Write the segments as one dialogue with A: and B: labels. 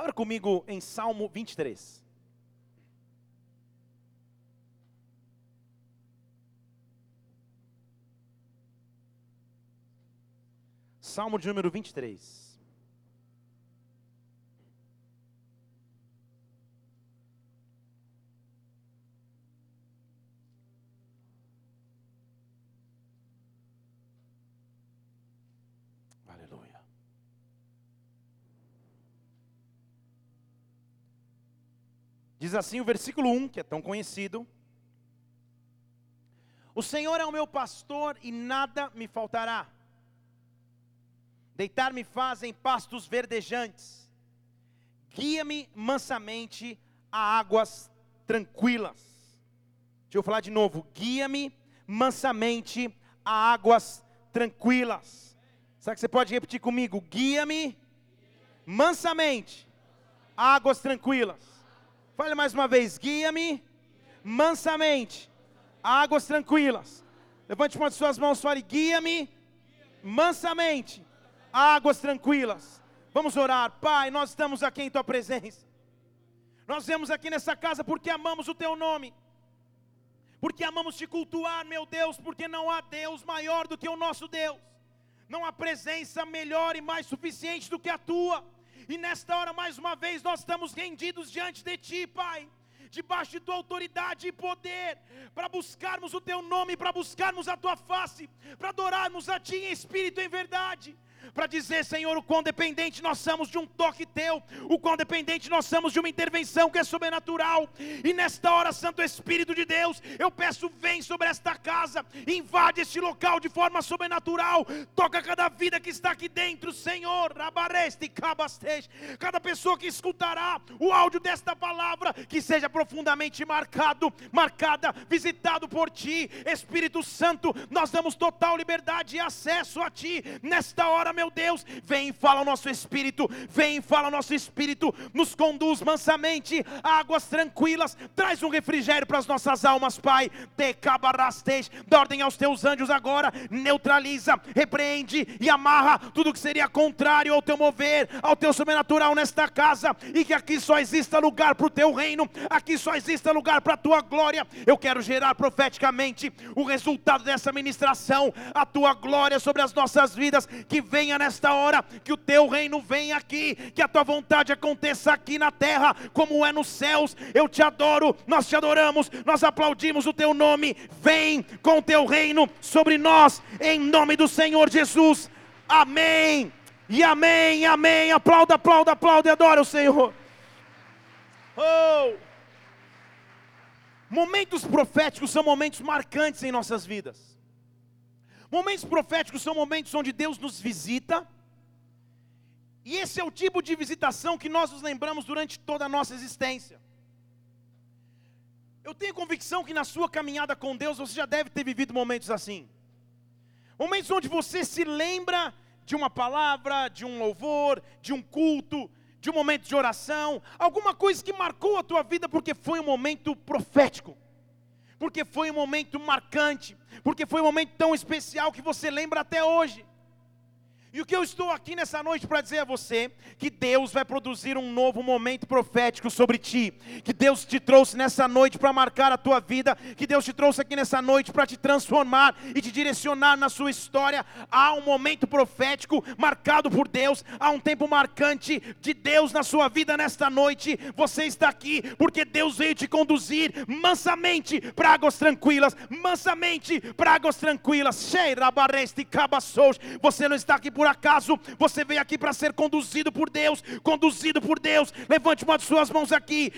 A: Abra comigo em Salmo 23. Salmo de número 23. Diz assim o versículo 1, que é tão conhecido: O Senhor é o meu pastor e nada me faltará. Deitar-me faz em pastos verdejantes, guia-me mansamente a águas tranquilas. Deixa eu falar de novo: guia-me mansamente a águas tranquilas. Será que você pode repetir comigo? Guia-me mansamente a águas tranquilas. Fale mais uma vez: guia-me mansamente águas tranquilas. Levante uma de suas mãos fale: guia-me mansamente águas tranquilas. Vamos orar, Pai. Nós estamos aqui em Tua presença. Nós viemos aqui nessa casa porque amamos o Teu nome, porque amamos te cultuar, meu Deus, porque não há Deus maior do que o nosso Deus, não há presença melhor e mais suficiente do que a Tua. E nesta hora, mais uma vez, nós estamos rendidos diante de Ti, Pai. Debaixo de tua autoridade e poder, para buscarmos o teu nome, para buscarmos a tua face, para adorarmos a ti em espírito e em verdade para dizer, Senhor, o quão dependente nós somos de um toque teu, o quão dependente nós somos de uma intervenção que é sobrenatural. E nesta hora, Santo Espírito de Deus, eu peço, vem sobre esta casa, invade este local de forma sobrenatural, toca cada vida que está aqui dentro, Senhor. Rabareste, cabastej, cada pessoa que escutará o áudio desta palavra, que seja profundamente marcado, marcada, visitado por ti, Espírito Santo, nós damos total liberdade e acesso a ti nesta hora, meu Deus, vem e fala o nosso espírito, vem e fala o nosso espírito, nos conduz mansamente a águas tranquilas, traz um refrigério para as nossas almas, Pai. Te cabarastej, dá ordem aos teus anjos agora, neutraliza, repreende e amarra tudo que seria contrário ao teu mover, ao teu sobrenatural nesta casa, e que aqui só exista lugar para o teu reino, aqui só exista lugar para a tua glória. Eu quero gerar profeticamente o resultado dessa ministração, a tua glória sobre as nossas vidas, que venha venha nesta hora, que o teu reino venha aqui, que a tua vontade aconteça aqui na terra, como é nos céus. Eu te adoro, nós te adoramos, nós aplaudimos o teu nome. Vem com o teu reino sobre nós, em nome do Senhor Jesus. Amém. E amém, amém. Aplauda, aplauda, aplauda e adora o Senhor. Oh! Momentos proféticos são momentos marcantes em nossas vidas. Momentos proféticos são momentos onde Deus nos visita, e esse é o tipo de visitação que nós nos lembramos durante toda a nossa existência. Eu tenho convicção que na sua caminhada com Deus você já deve ter vivido momentos assim. Momentos onde você se lembra de uma palavra, de um louvor, de um culto, de um momento de oração, alguma coisa que marcou a tua vida porque foi um momento profético porque foi um momento marcante, porque foi um momento tão especial que você lembra até hoje. E o que eu estou aqui nessa noite para dizer a você, que Deus vai produzir um novo momento profético sobre ti, que Deus te trouxe nessa noite para marcar a tua vida, que Deus te trouxe aqui nessa noite para te transformar e te direcionar na sua história. Há um momento profético marcado por Deus, há um tempo marcante de Deus na sua vida nesta noite. Você está aqui porque Deus veio te conduzir mansamente para águas tranquilas, mansamente para águas tranquilas. Você não está aqui por por acaso, você veio aqui para ser conduzido por Deus, conduzido por Deus. Levante uma de suas mãos aqui.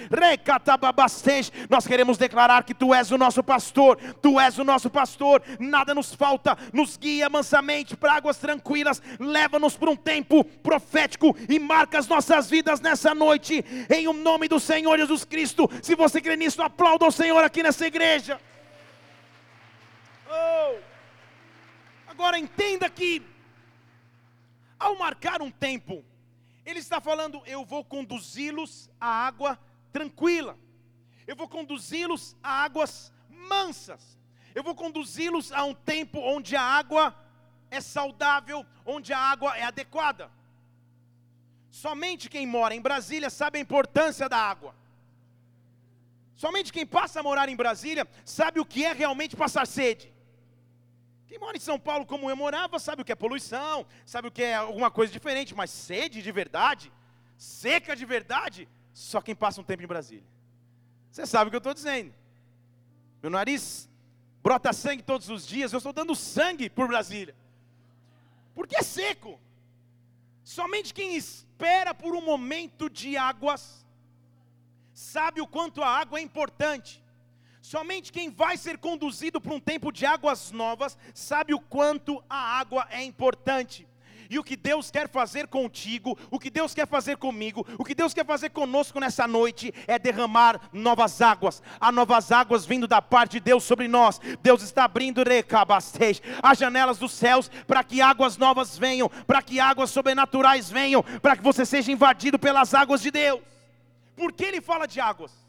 A: Nós queremos declarar que tu és o nosso pastor, tu és o nosso pastor, nada nos falta, nos guia mansamente para águas tranquilas, leva-nos por um tempo profético e marca as nossas vidas nessa noite, em o nome do Senhor Jesus Cristo. Se você crê nisso, aplauda o Senhor aqui nessa igreja. Oh. Agora entenda que ao marcar um tempo, ele está falando: eu vou conduzi-los à água tranquila, eu vou conduzi-los a águas mansas, eu vou conduzi-los a um tempo onde a água é saudável, onde a água é adequada. Somente quem mora em Brasília sabe a importância da água. Somente quem passa a morar em Brasília sabe o que é realmente passar sede. Quem mora em São Paulo, como eu morava, sabe o que é poluição, sabe o que é alguma coisa diferente, mas sede de verdade, seca de verdade, só quem passa um tempo em Brasília. Você sabe o que eu estou dizendo. Meu nariz brota sangue todos os dias, eu estou dando sangue por Brasília. Porque é seco. Somente quem espera por um momento de águas sabe o quanto a água é importante. Somente quem vai ser conduzido para um tempo de águas novas sabe o quanto a água é importante. E o que Deus quer fazer contigo, o que Deus quer fazer comigo, o que Deus quer fazer conosco nessa noite é derramar novas águas. Há novas águas vindo da parte de Deus sobre nós. Deus está abrindo as janelas dos céus para que águas novas venham, para que águas sobrenaturais venham, para que você seja invadido pelas águas de Deus. Por que ele fala de águas?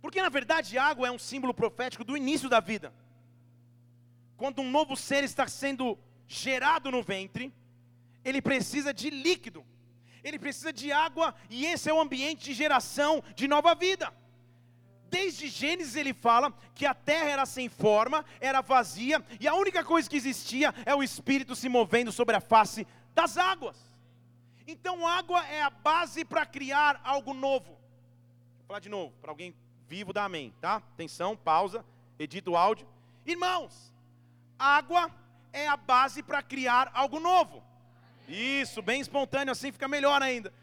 A: Porque na verdade água é um símbolo profético do início da vida. Quando um novo ser está sendo gerado no ventre, ele precisa de líquido, ele precisa de água, e esse é o ambiente de geração de nova vida. Desde Gênesis ele fala que a terra era sem forma, era vazia, e a única coisa que existia é o Espírito se movendo sobre a face das águas. Então, água é a base para criar algo novo. Vou falar de novo, para alguém vivo, dá amém, tá? Atenção, pausa, edita o áudio. Irmãos, água é a base para criar algo novo. Isso, bem espontâneo, assim fica melhor ainda.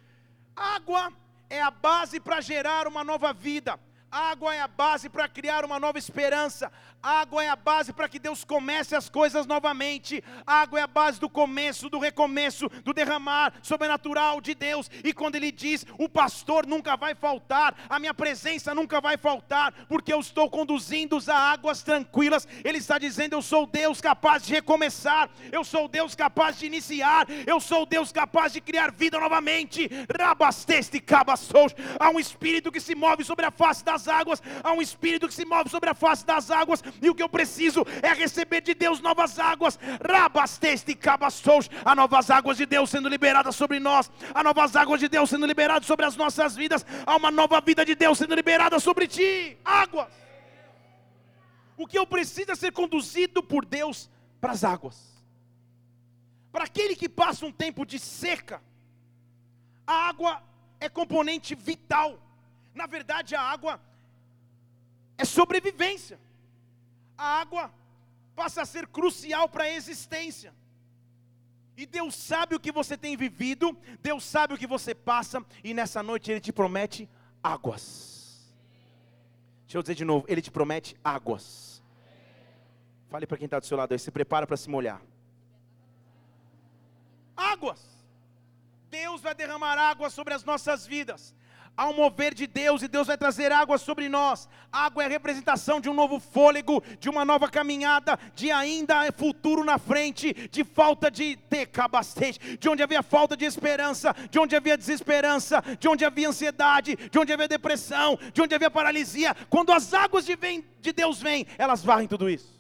A: Água é a base para gerar uma nova vida. Água é a base para criar uma nova esperança. Água é a base para que Deus comece as coisas novamente. Água é a base do começo, do recomeço, do derramar sobrenatural de Deus. E quando Ele diz: O pastor nunca vai faltar, a minha presença nunca vai faltar, porque eu estou conduzindo-os a águas tranquilas. Ele está dizendo: Eu sou Deus capaz de recomeçar, eu sou Deus capaz de iniciar, eu sou Deus capaz de criar vida novamente. Rabasteste cabassous. Há um espírito que se move sobre a face da das águas, há um espírito que se move sobre a face das águas, e o que eu preciso é receber de Deus novas águas. Rabasteste cabassous, há novas águas de Deus sendo liberadas sobre nós, há novas águas de Deus sendo liberadas sobre as nossas vidas, há uma nova vida de Deus sendo liberada sobre ti. Águas. O que eu preciso é ser conduzido por Deus para as águas. Para aquele que passa um tempo de seca, a água é componente vital. Na verdade, a água é sobrevivência. A água passa a ser crucial para a existência. E Deus sabe o que você tem vivido, Deus sabe o que você passa, e nessa noite Ele te promete águas. Deixa eu dizer de novo, Ele te promete águas. Fale para quem está do seu lado aí, se prepara para se molhar. Águas. Deus vai derramar água sobre as nossas vidas. Há um mover de Deus e Deus vai trazer água sobre nós. Água é representação de um novo fôlego, de uma nova caminhada, de ainda futuro na frente, de falta de tecabastete, de onde havia falta de esperança, de onde havia desesperança, de onde havia ansiedade, de onde havia depressão, de onde havia paralisia. Quando as águas de, vem, de Deus vêm, elas varrem tudo isso.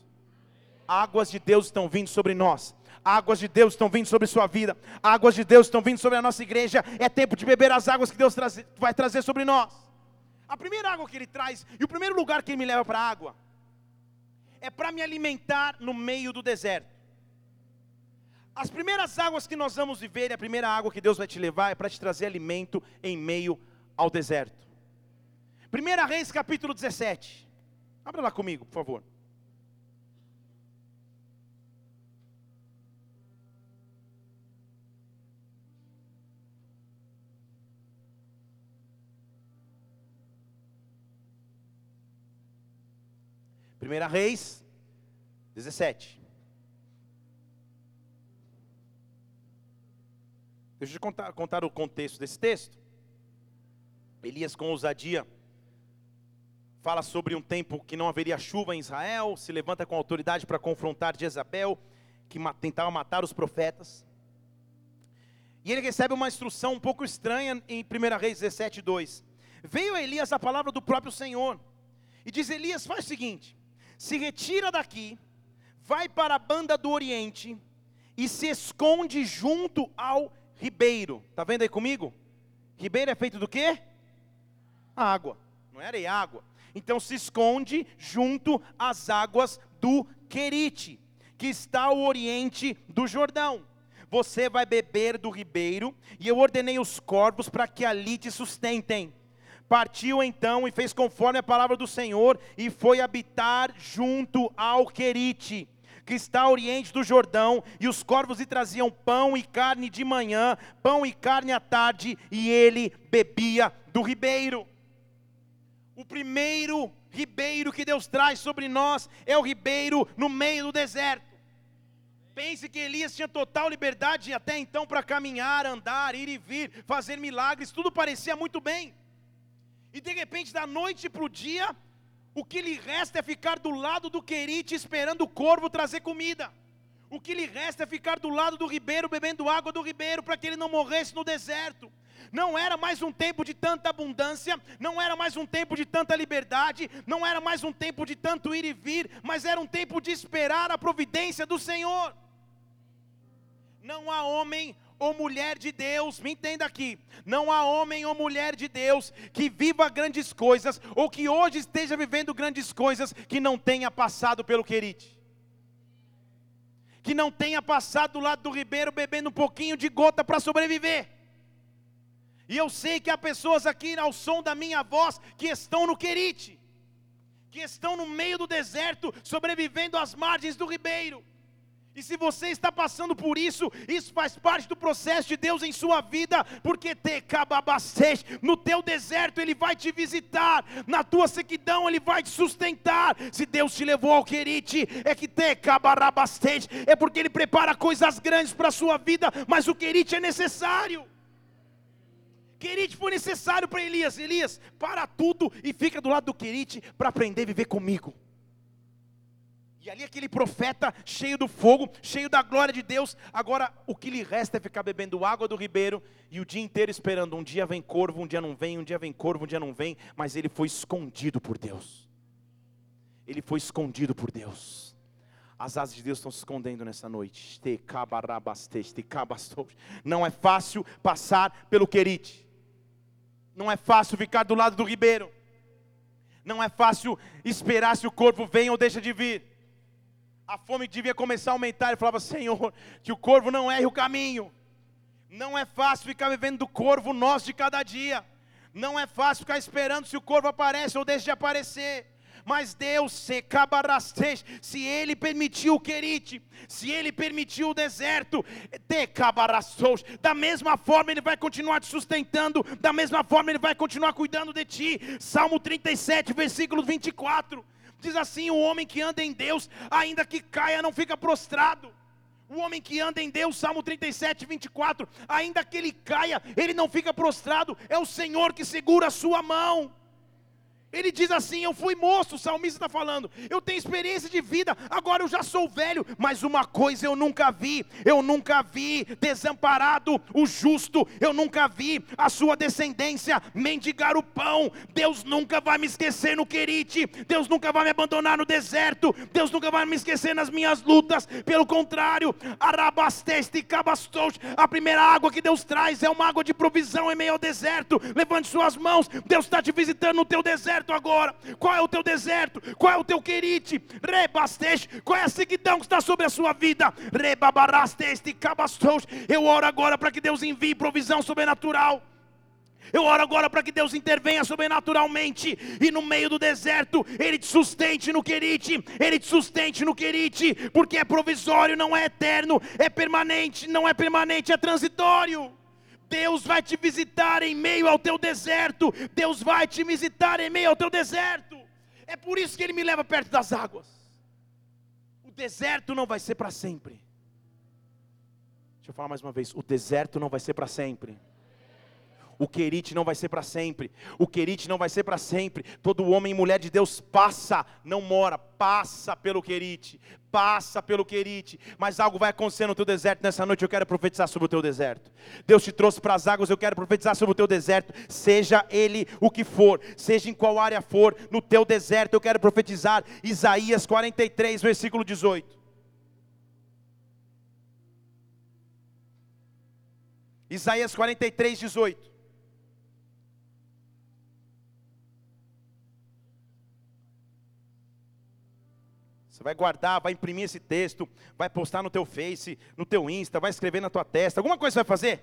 A: Águas de Deus estão vindo sobre nós águas de Deus estão vindo sobre sua vida, águas de Deus estão vindo sobre a nossa igreja. É tempo de beber as águas que Deus traz, vai trazer sobre nós. A primeira água que Ele traz, e o primeiro lugar que Ele me leva para a água, é para me alimentar no meio do deserto. As primeiras águas que nós vamos viver, a primeira água que Deus vai te levar, é para te trazer alimento em meio ao deserto. 1 Reis capítulo 17. Abra lá comigo, por favor. Primeira Reis 17. Deixa eu contar, contar o contexto desse texto. Elias, com ousadia, fala sobre um tempo que não haveria chuva em Israel, se levanta com autoridade para confrontar Jezabel, que tentava matar os profetas. E ele recebe uma instrução um pouco estranha em 1 Reis 17, 2. Veio a Elias a palavra do próprio Senhor, e diz: Elias, faz o seguinte: se retira daqui, vai para a banda do Oriente e se esconde junto ao ribeiro. Tá vendo aí comigo? Ribeiro é feito do quê? Água. Não era água. Então se esconde junto às águas do Querite, que está ao oriente do Jordão. Você vai beber do ribeiro, e eu ordenei os corvos para que ali te sustentem. Partiu então e fez conforme a palavra do Senhor, e foi habitar junto ao Querite que está ao oriente do Jordão, e os corvos lhe traziam pão e carne de manhã, pão e carne à tarde, e ele bebia do ribeiro. O primeiro ribeiro que Deus traz sobre nós é o ribeiro no meio do deserto. Pense que Elias tinha total liberdade até então para caminhar, andar, ir e vir, fazer milagres, tudo parecia muito bem. E de repente, da noite para o dia, o que lhe resta é ficar do lado do querite esperando o corvo trazer comida. O que lhe resta é ficar do lado do ribeiro bebendo água do ribeiro para que ele não morresse no deserto. Não era mais um tempo de tanta abundância, não era mais um tempo de tanta liberdade, não era mais um tempo de tanto ir e vir, mas era um tempo de esperar a providência do Senhor. Não há homem ou mulher de Deus, me entenda aqui, não há homem ou mulher de Deus que viva grandes coisas, ou que hoje esteja vivendo grandes coisas, que não tenha passado pelo querite, que não tenha passado do lado do ribeiro bebendo um pouquinho de gota para sobreviver. E eu sei que há pessoas aqui ao som da minha voz que estão no querite, que estão no meio do deserto, sobrevivendo às margens do ribeiro e se você está passando por isso, isso faz parte do processo de Deus em sua vida, porque te cababastej, no teu deserto Ele vai te visitar, na tua sequidão Ele vai te sustentar. Se Deus te levou ao querite, é que te cabarabastej, é porque Ele prepara coisas grandes para a sua vida, mas o querite é necessário. Querite foi necessário para Elias. Elias, para tudo e fica do lado do querite para aprender a viver comigo. E ali aquele profeta cheio do fogo, cheio da glória de Deus. Agora o que lhe resta é ficar bebendo água do ribeiro e o dia inteiro esperando. Um dia vem corvo, um dia não vem, um dia vem corvo, um dia não vem. Mas ele foi escondido por Deus. Ele foi escondido por Deus. As asas de Deus estão se escondendo nessa noite. Não é fácil passar pelo querite. Não é fácil ficar do lado do ribeiro. Não é fácil esperar se o corpo vem ou deixa de vir a fome devia começar a aumentar. Ele falava: Senhor, que o corvo não erre o caminho. Não é fácil ficar vivendo do corvo nosso de cada dia. Não é fácil ficar esperando se o corvo aparece ou deixa de aparecer. Mas Deus, se cabarasteja, se Ele permitiu o querite, se Ele permitiu o deserto, te cabarastos, da mesma forma Ele vai continuar te sustentando, da mesma forma Ele vai continuar cuidando de ti. Salmo 37, versículo 24. Diz assim: o homem que anda em Deus, ainda que caia, não fica prostrado. O homem que anda em Deus, Salmo 37, 24, ainda que ele caia, ele não fica prostrado, é o Senhor que segura a sua mão. Ele diz assim: Eu fui moço, o salmista está falando, eu tenho experiência de vida, agora eu já sou velho, mas uma coisa eu nunca vi, eu nunca vi desamparado o justo, eu nunca vi a sua descendência mendigar o pão. Deus nunca vai me esquecer no querite, Deus nunca vai me abandonar no deserto, Deus nunca vai me esquecer nas minhas lutas, pelo contrário, arabasteste cabastos, a primeira água que Deus traz é uma água de provisão em meio ao deserto. Levante suas mãos, Deus está te visitando no teu deserto deserto agora? Qual é o teu deserto? Qual é o teu querite? Rebasteste. Qual é a seguidão que está sobre a sua vida? Rebabarasteste cabastos. Eu oro agora para que Deus envie provisão sobrenatural. Eu oro agora para que Deus intervenha sobrenaturalmente e no meio do deserto Ele te sustente no querite, Ele te sustente no querite, porque é provisório, não é eterno, é permanente, não é permanente, é transitório. Deus vai te visitar em meio ao teu deserto. Deus vai te visitar em meio ao teu deserto. É por isso que Ele me leva perto das águas. O deserto não vai ser para sempre. Deixa eu falar mais uma vez: o deserto não vai ser para sempre. O querite não vai ser para sempre. O querite não vai ser para sempre. Todo homem e mulher de Deus passa, não mora, passa pelo querite, passa pelo querite. Mas algo vai acontecer no teu deserto nessa noite. Eu quero profetizar sobre o teu deserto. Deus te trouxe para as águas. Eu quero profetizar sobre o teu deserto. Seja ele o que for, seja em qual área for, no teu deserto eu quero profetizar. Isaías 43, versículo 18. Isaías 43, 18. Vai guardar, vai imprimir esse texto, vai postar no teu Face, no teu Insta, vai escrever na tua testa. Alguma coisa você vai fazer?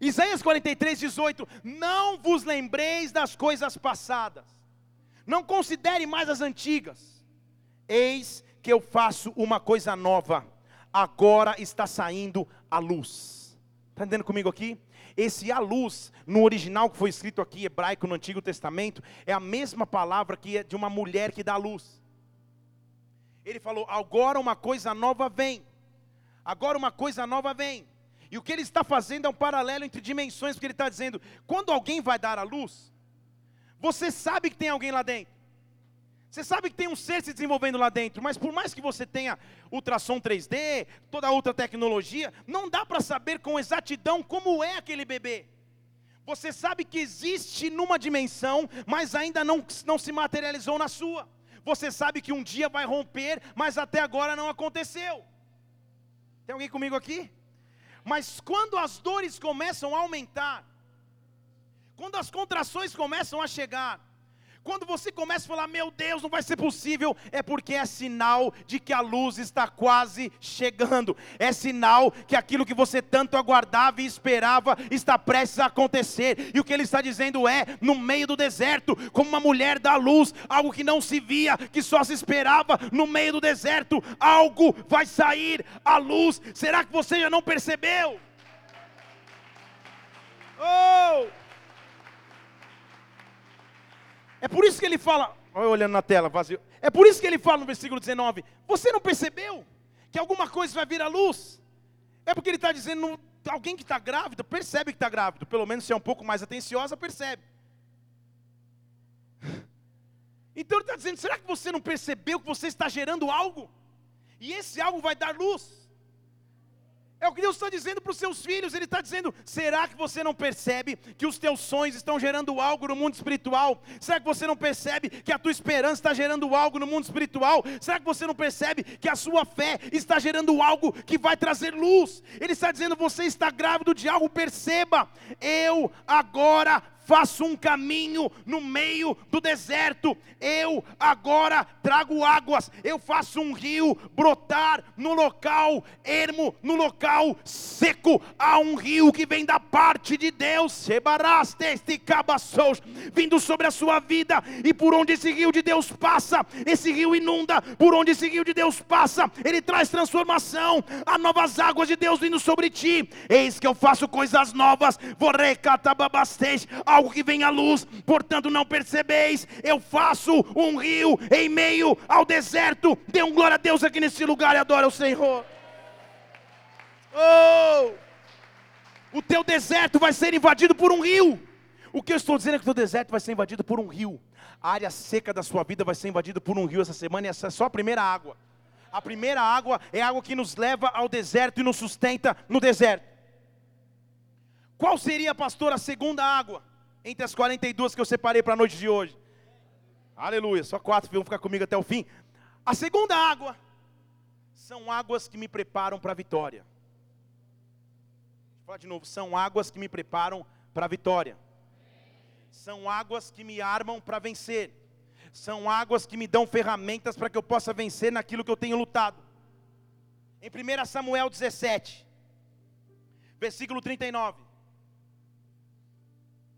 A: Isaías 43, 18. Não vos lembreis das coisas passadas. Não considere mais as antigas. Eis que eu faço uma coisa nova. Agora está saindo a luz. Está entendendo comigo aqui? Esse a luz, no original que foi escrito aqui, hebraico, no Antigo Testamento, é a mesma palavra que é de uma mulher que dá luz. Ele falou: agora uma coisa nova vem. Agora uma coisa nova vem. E o que ele está fazendo é um paralelo entre dimensões, porque ele está dizendo: quando alguém vai dar a luz, você sabe que tem alguém lá dentro. Você sabe que tem um ser se desenvolvendo lá dentro, mas por mais que você tenha ultrassom 3D, toda outra tecnologia, não dá para saber com exatidão como é aquele bebê. Você sabe que existe numa dimensão, mas ainda não, não se materializou na sua. Você sabe que um dia vai romper, mas até agora não aconteceu. Tem alguém comigo aqui? Mas quando as dores começam a aumentar, quando as contrações começam a chegar, quando você começa a falar, meu Deus, não vai ser possível, é porque é sinal de que a luz está quase chegando, é sinal que aquilo que você tanto aguardava e esperava está prestes a acontecer, e o que ele está dizendo é: no meio do deserto, como uma mulher dá luz, algo que não se via, que só se esperava, no meio do deserto, algo vai sair à luz, será que você já não percebeu? Oh! É por isso que ele fala, olha olhando na tela, vazio. É por isso que ele fala no versículo 19: Você não percebeu que alguma coisa vai vir à luz? É porque ele está dizendo, alguém que está grávido, percebe que está grávido, pelo menos se é um pouco mais atenciosa, percebe. Então ele está dizendo: será que você não percebeu que você está gerando algo? E esse algo vai dar luz. É o que Deus está dizendo para os seus filhos. Ele está dizendo: será que você não percebe que os teus sonhos estão gerando algo no mundo espiritual? Será que você não percebe que a tua esperança está gerando algo no mundo espiritual? Será que você não percebe que a sua fé está gerando algo que vai trazer luz? Ele está dizendo: você está grávido de algo, perceba. Eu agora faço um caminho no meio do deserto. Eu agora trago águas, eu faço um rio brotar no local ermo, no local seco. Há um rio que vem da parte de Deus, vindo sobre a sua vida, e por onde esse rio de Deus passa, esse rio inunda, por onde esse rio de Deus passa, ele traz transformação. Há novas águas de Deus vindo sobre ti. Eis que eu faço coisas novas, vou recatababastej algo que vem à luz, portanto não percebeis, eu faço um rio em meio ao deserto. Dê um glória a Deus aqui nesse lugar e adora o Senhor. Oh! O teu deserto vai ser invadido por um rio. O que eu estou dizendo é que o teu deserto vai ser invadido por um rio. A área seca da sua vida vai ser invadida por um rio essa semana e essa é só a primeira água. A primeira água é a água que nos leva ao deserto e nos sustenta no deserto. Qual seria, pastor, a segunda água? Entre as 42 que eu separei para a noite de hoje. Aleluia, só quatro vão ficar comigo até o fim. A segunda água são águas que me preparam para a vitória. Vou falar de novo, são águas que me preparam para a vitória. São águas que me armam para vencer. São águas que me dão ferramentas para que eu possa vencer naquilo que eu tenho lutado. Em 1 Samuel 17, versículo 39.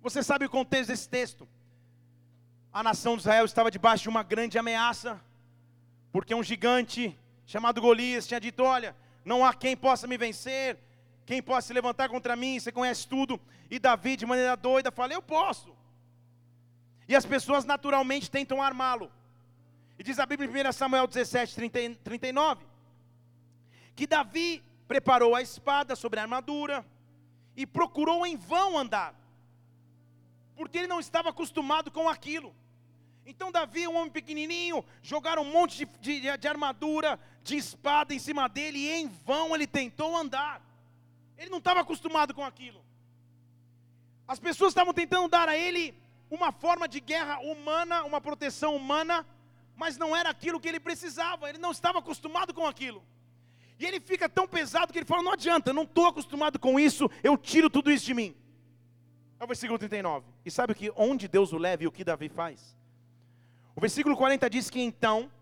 A: Você sabe o contexto desse texto? A nação de Israel estava debaixo de uma grande ameaça, porque um gigante chamado Golias tinha dito: Olha, não há quem possa me vencer, quem possa se levantar contra mim, você conhece tudo. E Davi, de maneira doida, fala: Eu posso. E as pessoas naturalmente tentam armá-lo. E diz a Bíblia em 1 Samuel 17, 30, 39, que Davi preparou a espada sobre a armadura e procurou em vão andar porque ele não estava acostumado com aquilo. Então Davi, um homem pequenininho, jogaram um monte de, de, de, armadura, de espada em cima dele, e em vão ele tentou andar. Ele não estava acostumado com aquilo. As pessoas estavam tentando dar a ele uma forma de guerra humana, uma proteção humana, mas não era aquilo que ele precisava, ele não estava acostumado com aquilo. E ele fica tão pesado que ele fala: não adianta, não estou acostumado com isso, eu tiro tudo isso de mim. É o versículo 39. E sabe que onde Deus o leva e o que Davi faz? O versículo 40 diz que então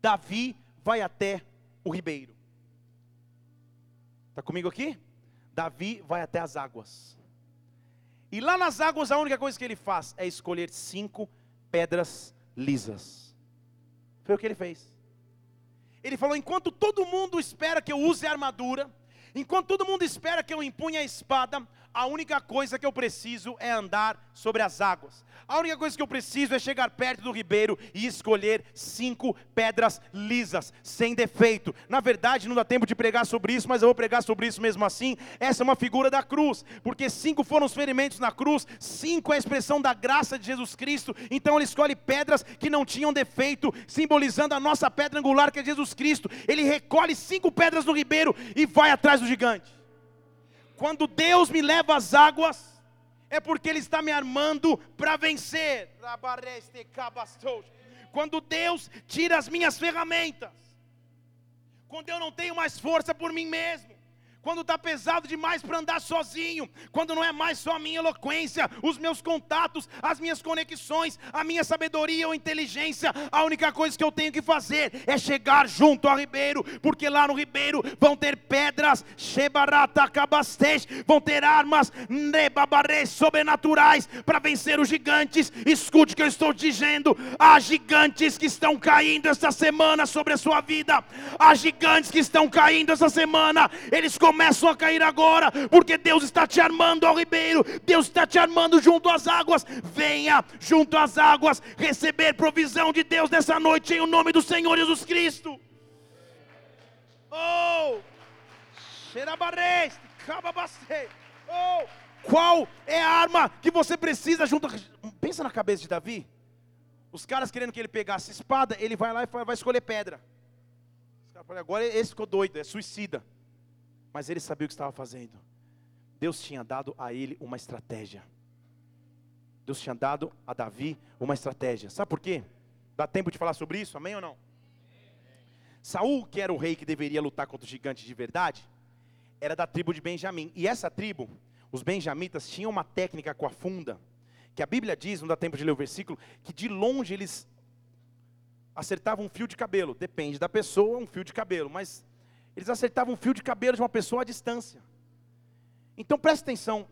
A: Davi vai até o ribeiro. Está comigo aqui? Davi vai até as águas. E lá nas águas, a única coisa que ele faz é escolher cinco pedras lisas. Foi o que ele fez. Ele falou: enquanto todo mundo espera que eu use a armadura, enquanto todo mundo espera que eu empunhe a espada, a única coisa que eu preciso é andar sobre as águas. A única coisa que eu preciso é chegar perto do ribeiro e escolher cinco pedras lisas, sem defeito. Na verdade, não dá tempo de pregar sobre isso, mas eu vou pregar sobre isso mesmo assim. Essa é uma figura da cruz, porque cinco foram os ferimentos na cruz, cinco é a expressão da graça de Jesus Cristo. Então ele escolhe pedras que não tinham defeito, simbolizando a nossa pedra angular que é Jesus Cristo. Ele recolhe cinco pedras no ribeiro e vai atrás do gigante. Quando Deus me leva às águas, é porque Ele está me armando para vencer. Quando Deus tira as minhas ferramentas, quando eu não tenho mais força por mim mesmo, quando está pesado demais para andar sozinho, quando não é mais só a minha eloquência, os meus contatos, as minhas conexões, a minha sabedoria ou inteligência, a única coisa que eu tenho que fazer é chegar junto ao ribeiro, porque lá no ribeiro vão ter pedras, vão ter armas sobrenaturais para vencer os gigantes. Escute o que eu estou dizendo: há gigantes que estão caindo esta semana sobre a sua vida, há gigantes que estão caindo essa semana, eles começam começam a cair agora, porque Deus está te armando ao ribeiro, Deus está te armando junto às águas. Venha junto às águas receber provisão de Deus nessa noite, em o nome do Senhor Jesus Cristo. Oh, oh, qual é a arma que você precisa junto? Pensa na cabeça de Davi. Os caras querendo que ele pegasse espada, ele vai lá e vai escolher pedra. Agora esse ficou doido, é suicida. Mas ele sabia o que estava fazendo. Deus tinha dado a ele uma estratégia. Deus tinha dado a Davi uma estratégia. Sabe por quê? Dá tempo de falar sobre isso? Amém ou não? Saul, que era o rei que deveria lutar contra o gigante de verdade, era da tribo de Benjamim. E essa tribo, os benjamitas, tinham uma técnica com a funda, que a Bíblia diz, não dá tempo de ler o versículo, que de longe eles acertavam um fio de cabelo. Depende da pessoa, um fio de cabelo, mas eles acertavam um fio de cabelo de uma pessoa à distância. Então preste atenção.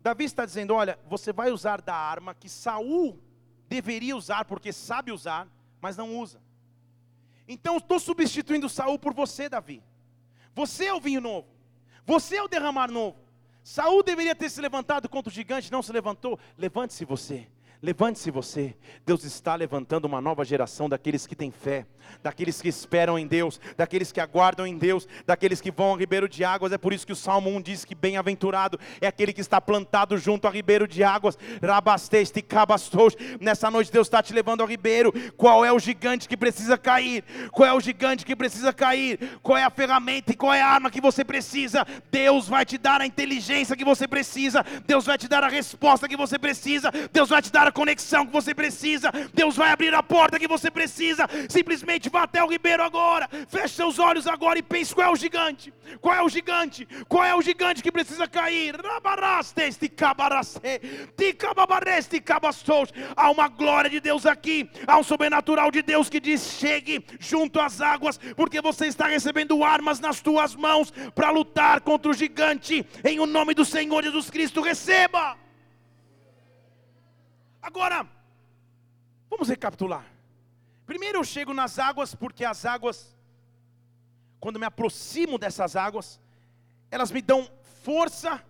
A: Davi está dizendo: olha, você vai usar da arma que Saul deveria usar, porque sabe usar, mas não usa. Então estou substituindo Saul por você, Davi. Você é o vinho novo. Você é o derramar novo. Saul deveria ter se levantado contra o gigante, não se levantou. Levante-se você. Levante-se você. Deus está levantando uma nova geração daqueles que têm fé, daqueles que esperam em Deus, daqueles que aguardam em Deus, daqueles que vão ao ribeiro de águas. É por isso que o Salmo 1 diz que bem-aventurado é aquele que está plantado junto ao ribeiro de águas. Rabasteste cabastos. Nessa noite Deus está te levando ao ribeiro. Qual é o gigante que precisa cair? Qual é o gigante que precisa cair? Qual é a ferramenta e qual é a arma que você precisa? Deus vai te dar a inteligência que você precisa. Deus vai te dar a resposta que você precisa. Deus vai te dar a conexão que você precisa. Deus vai abrir a porta que você precisa. Simplesmente vá até o ribeiro agora. Feche seus olhos agora e pense qual é o gigante. Qual é o gigante? Qual é o gigante que precisa cair? Há uma glória de Deus aqui. Há um sobrenatural de Deus que diz: chegue junto às águas, porque você está recebendo armas nas tuas mãos para lutar contra o gigante. Em o nome do Senhor Jesus Cristo, receba. Agora, vamos recapitular. Primeiro eu chego nas águas, porque as águas, quando me aproximo dessas águas, elas me dão força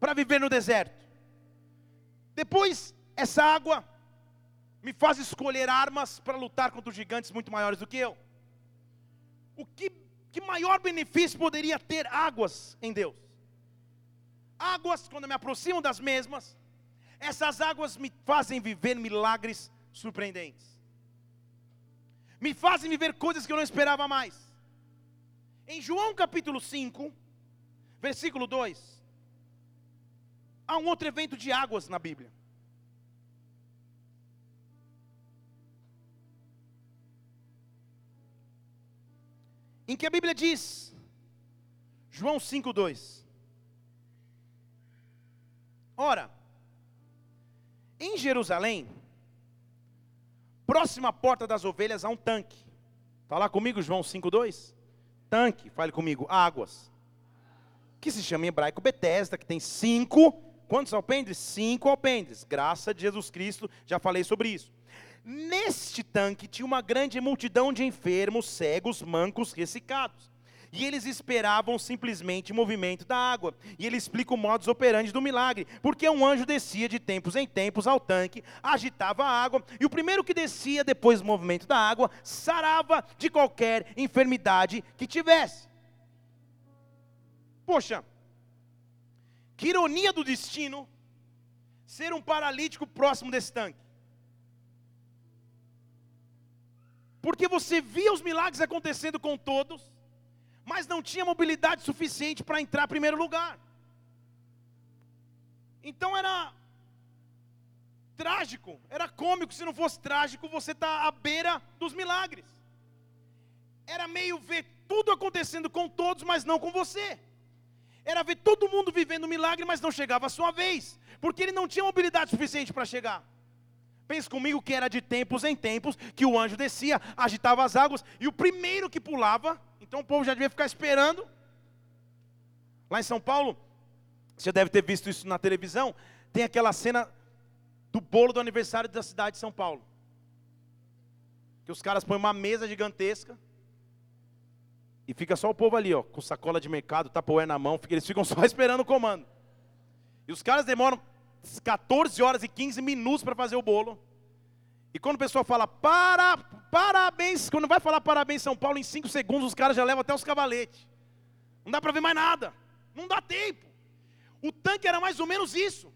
A: para viver no deserto. Depois, essa água me faz escolher armas para lutar contra os gigantes muito maiores do que eu. O que, que maior benefício poderia ter águas em Deus? Águas, quando me aproximo das mesmas, essas águas me fazem viver milagres surpreendentes. Me fazem viver coisas que eu não esperava mais. Em João capítulo 5, versículo 2, há um outro evento de águas na Bíblia. em que a Bíblia diz, João 5,2. Ora, em Jerusalém, próxima à porta das ovelhas, há um tanque. Está lá comigo, João 5,2? Tanque, fale comigo, águas. Que se chama em hebraico Betesda, que tem cinco. Quantos alpendres? Cinco alpendres. Graça de Jesus Cristo, já falei sobre isso. Neste tanque tinha uma grande multidão de enfermos, cegos, mancos, ressecados. E eles esperavam simplesmente o movimento da água. E ele explica o modus operandi do milagre. Porque um anjo descia de tempos em tempos ao tanque, agitava a água, e o primeiro que descia depois do movimento da água, sarava de qualquer enfermidade que tivesse. Poxa, que ironia do destino ser um paralítico próximo desse tanque. Porque você via os milagres acontecendo com todos, mas não tinha mobilidade suficiente para entrar em primeiro lugar. Então era trágico, era cômico, se não fosse trágico, você está à beira dos milagres. Era meio ver tudo acontecendo com todos, mas não com você. Era ver todo mundo vivendo milagre, mas não chegava a sua vez, porque ele não tinha mobilidade suficiente para chegar. Pense comigo que era de tempos em tempos que o anjo descia, agitava as águas, e o primeiro que pulava então o povo já devia ficar esperando. Lá em São Paulo, você deve ter visto isso na televisão, tem aquela cena do bolo do aniversário da cidade de São Paulo. Que os caras põem uma mesa gigantesca e fica só o povo ali, ó, com sacola de mercado, tapoé na mão, eles ficam só esperando o comando. E os caras demoram 14 horas e 15 minutos para fazer o bolo. E quando o pessoal fala para, parabéns, quando vai falar parabéns São Paulo, em cinco segundos os caras já levam até os cavaletes. Não dá para ver mais nada. Não dá tempo. O tanque era mais ou menos isso.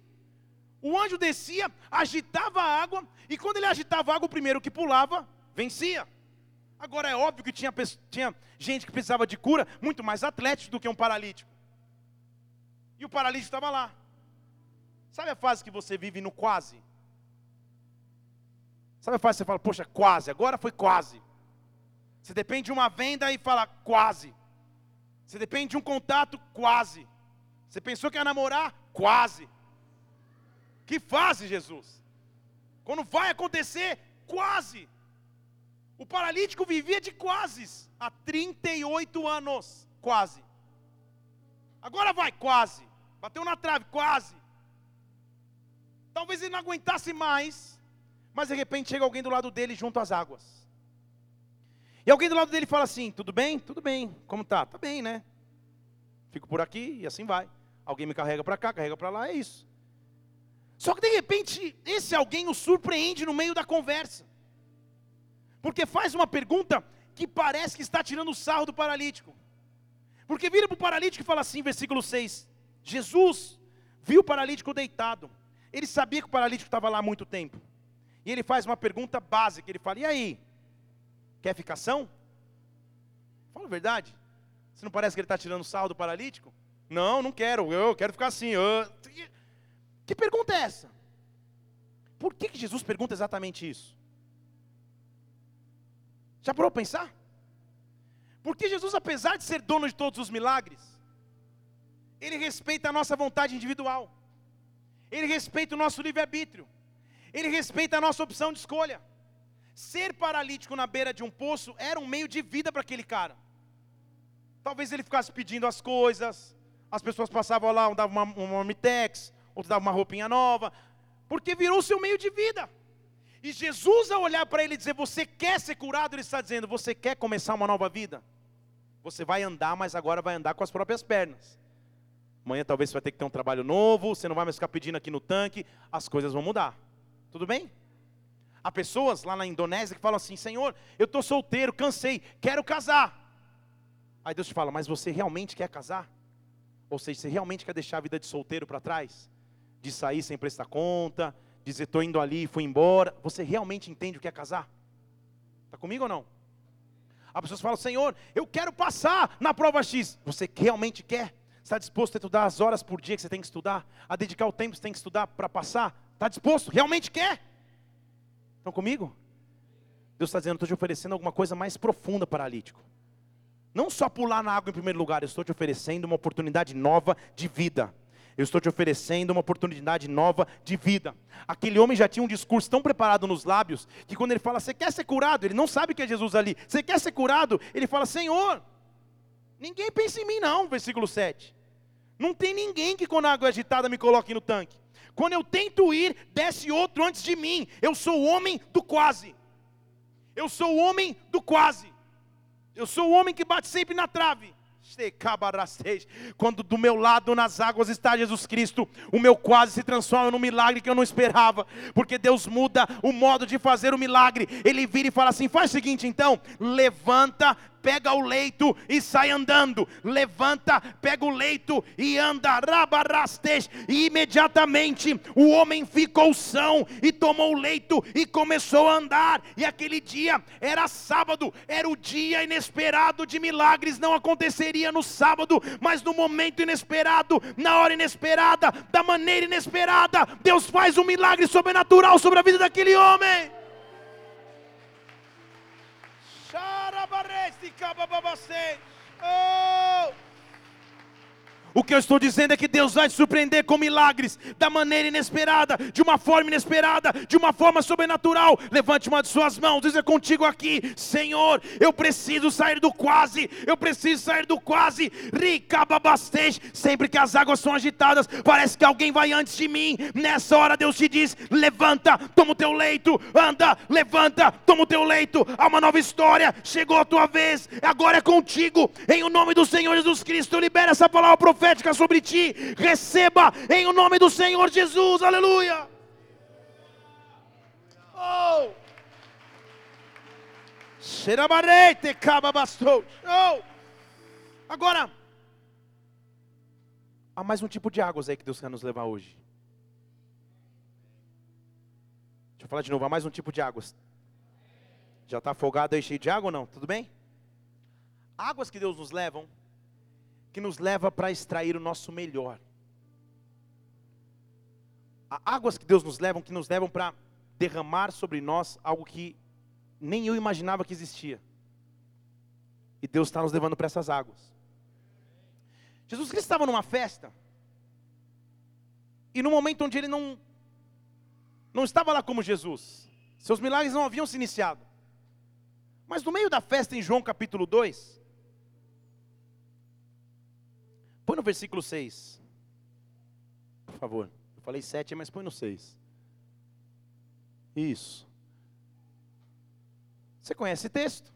A: O anjo descia, agitava a água, e quando ele agitava a água, o primeiro que pulava, vencia. Agora é óbvio que tinha, tinha gente que precisava de cura, muito mais atlético do que um paralítico. E o paralítico estava lá. Sabe a fase que você vive no quase? Sabe a fase que você fala, poxa, quase, agora foi quase. Você depende de uma venda e fala, quase. Você depende de um contato, quase. Você pensou que ia namorar? Quase. Que fase, Jesus? Quando vai acontecer, quase. O paralítico vivia de quases há 38 anos, quase. Agora vai, quase. Bateu na trave, quase. Talvez ele não aguentasse mais mas de repente chega alguém do lado dele junto às águas. E alguém do lado dele fala assim: Tudo bem? Tudo bem. Como tá? Tá bem, né? Fico por aqui e assim vai. Alguém me carrega para cá, carrega para lá, é isso. Só que de repente, esse alguém o surpreende no meio da conversa. Porque faz uma pergunta que parece que está tirando o sarro do paralítico. Porque vira para o paralítico e fala assim, versículo 6: Jesus viu o paralítico deitado. Ele sabia que o paralítico estava lá há muito tempo. E ele faz uma pergunta básica, ele fala: "E aí? Quer ficação?" Fala a verdade. Você não parece que ele está tirando sal do paralítico? Não, não quero. Eu quero ficar assim. Eu... Que pergunta é essa? Por que, que Jesus pergunta exatamente isso? Já parou para pensar? Porque Jesus, apesar de ser dono de todos os milagres, ele respeita a nossa vontade individual, ele respeita o nosso livre-arbítrio. Ele respeita a nossa opção de escolha. Ser paralítico na beira de um poço era um meio de vida para aquele cara. Talvez ele ficasse pedindo as coisas, as pessoas passavam lá, um dava uma, uma mitex, outro dava uma roupinha nova, porque virou seu meio de vida. E Jesus, ao olhar para ele e dizer: Você quer ser curado? Ele está dizendo: Você quer começar uma nova vida? Você vai andar, mas agora vai andar com as próprias pernas. Amanhã talvez você vai ter que ter um trabalho novo, você não vai mais ficar pedindo aqui no tanque, as coisas vão mudar. Tudo bem? Há pessoas lá na Indonésia que falam assim: Senhor, eu estou solteiro, cansei, quero casar. Aí Deus te fala: Mas você realmente quer casar? Ou seja, você realmente quer deixar a vida de solteiro para trás? De sair sem prestar conta, dizer estou indo ali e fui embora. Você realmente entende o que é casar? Está comigo ou não? As pessoas falam: Senhor, eu quero passar na prova X. Você realmente quer? Está disposto a estudar as horas por dia que você tem que estudar? A dedicar o tempo que você tem que estudar para passar? Está disposto? Realmente quer? Estão comigo? Deus está dizendo, estou te oferecendo alguma coisa mais profunda, paralítico. Não só pular na água em primeiro lugar, eu estou te oferecendo uma oportunidade nova de vida. Eu estou te oferecendo uma oportunidade nova de vida. Aquele homem já tinha um discurso tão preparado nos lábios que quando ele fala, você quer ser curado? Ele não sabe que é Jesus ali. Você quer ser curado? Ele fala, Senhor, ninguém pensa em mim, não. Versículo 7. Não tem ninguém que quando a água é agitada me coloque no tanque. Quando eu tento ir, desce outro antes de mim. Eu sou o homem do quase. Eu sou o homem do quase. Eu sou o homem que bate sempre na trave. Quando do meu lado nas águas está Jesus Cristo, o meu quase se transforma num milagre que eu não esperava, porque Deus muda o modo de fazer o milagre. Ele vira e fala assim: faz o seguinte então, levanta, pega o leito e sai andando. Levanta, pega o leito e anda. Rabarastes. E imediatamente o homem ficou são e tomou o leito e começou a andar. E aquele dia era sábado, era o dia inesperado de milagres. Não aconteceria no sábado, mas no momento inesperado, na hora inesperada, da maneira inesperada, Deus faz um milagre sobrenatural sobre a vida daquele homem. Oh! O que eu estou dizendo é que Deus vai te surpreender com milagres, da maneira inesperada, de uma forma inesperada, de uma forma sobrenatural. Levante uma de suas mãos, diz é contigo aqui, Senhor, eu preciso sair do quase, eu preciso sair do quase. Ricababastej, sempre que as águas são agitadas, parece que alguém vai antes de mim. Nessa hora Deus te diz: levanta, toma o teu leito, anda, levanta, toma o teu leito. Há uma nova história, chegou a tua vez, agora é contigo. Em o nome do Senhor Jesus Cristo, libera essa palavra profética profética sobre ti, receba em o nome do Senhor Jesus, aleluia. Oh. Oh. Agora, há mais um tipo de águas aí que Deus quer nos levar hoje. Deixa eu falar de novo, há mais um tipo de águas. Já está afogado aí, cheio de água ou não? Tudo bem? Águas que Deus nos levam que nos leva para extrair o nosso melhor. Há águas que Deus nos levam, que nos levam para derramar sobre nós algo que nem eu imaginava que existia. E Deus está nos levando para essas águas. Jesus Cristo estava numa festa, e no momento onde ele não, não estava lá como Jesus, seus milagres não haviam se iniciado. Mas no meio da festa, em João capítulo 2, Põe no versículo 6. Por favor. Eu falei 7, mas põe no 6. Isso. Você conhece esse texto?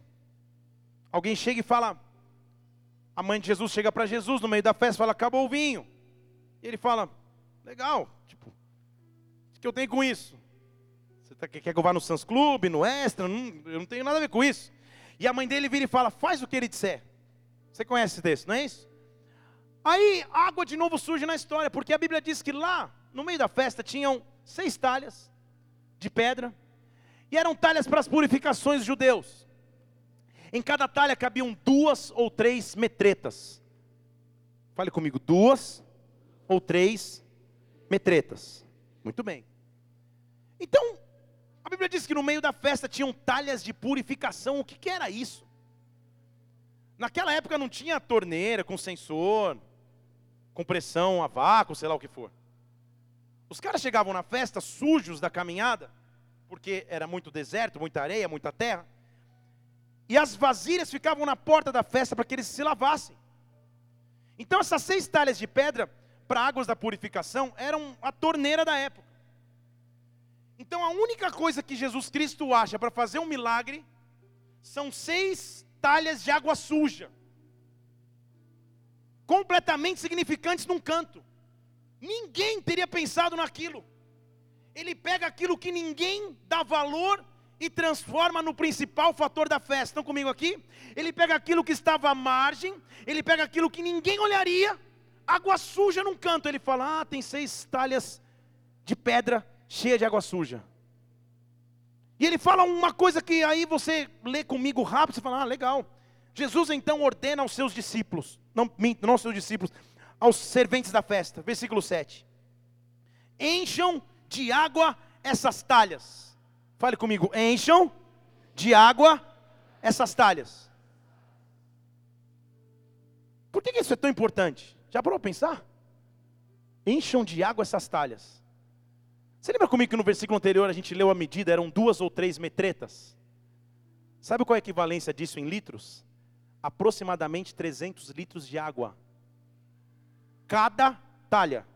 A: Alguém chega e fala, a mãe de Jesus chega para Jesus no meio da festa e fala, acabou o vinho. E ele fala, legal, tipo, o que eu tenho com isso? Você tá, quer que eu vá no Sans Club, no Extra? Não, eu não tenho nada a ver com isso. E a mãe dele vira e fala, faz o que ele disser. Você conhece esse texto, não é isso? Aí água de novo surge na história, porque a Bíblia diz que lá, no meio da festa, tinham seis talhas de pedra, e eram talhas para as purificações judeus. Em cada talha cabiam duas ou três metretas. Fale comigo, duas ou três metretas. Muito bem. Então, a Bíblia diz que no meio da festa tinham talhas de purificação. O que, que era isso? Naquela época não tinha torneira com sensor, com pressão a vácuo, sei lá o que for. Os caras chegavam na festa sujos da caminhada, porque era muito deserto, muita areia, muita terra. E as vasilhas ficavam na porta da festa para que eles se lavassem. Então essas seis talhas de pedra para águas da purificação eram a torneira da época. Então a única coisa que Jesus Cristo acha para fazer um milagre são seis talhas de água suja completamente significantes num canto. Ninguém teria pensado naquilo. Ele pega aquilo que ninguém dá valor e transforma no principal fator da festa. Estão comigo aqui? Ele pega aquilo que estava à margem, ele pega aquilo que ninguém olharia, água suja num canto. Ele fala: Ah, tem seis talhas de pedra cheia de água suja. E ele fala uma coisa que aí você lê comigo rápido, você fala: Ah, legal. Jesus então ordena aos seus discípulos: não, não seus discípulos, aos serventes da festa. Versículo 7. Encham de água essas talhas. Fale comigo, encham de água essas talhas. Por que isso é tão importante? Já parou para pensar? Encham de água essas talhas. Você lembra comigo que no versículo anterior a gente leu a medida, eram duas ou três metretas? Sabe qual é a equivalência disso em litros? Aproximadamente 300 litros de água. Cada talha.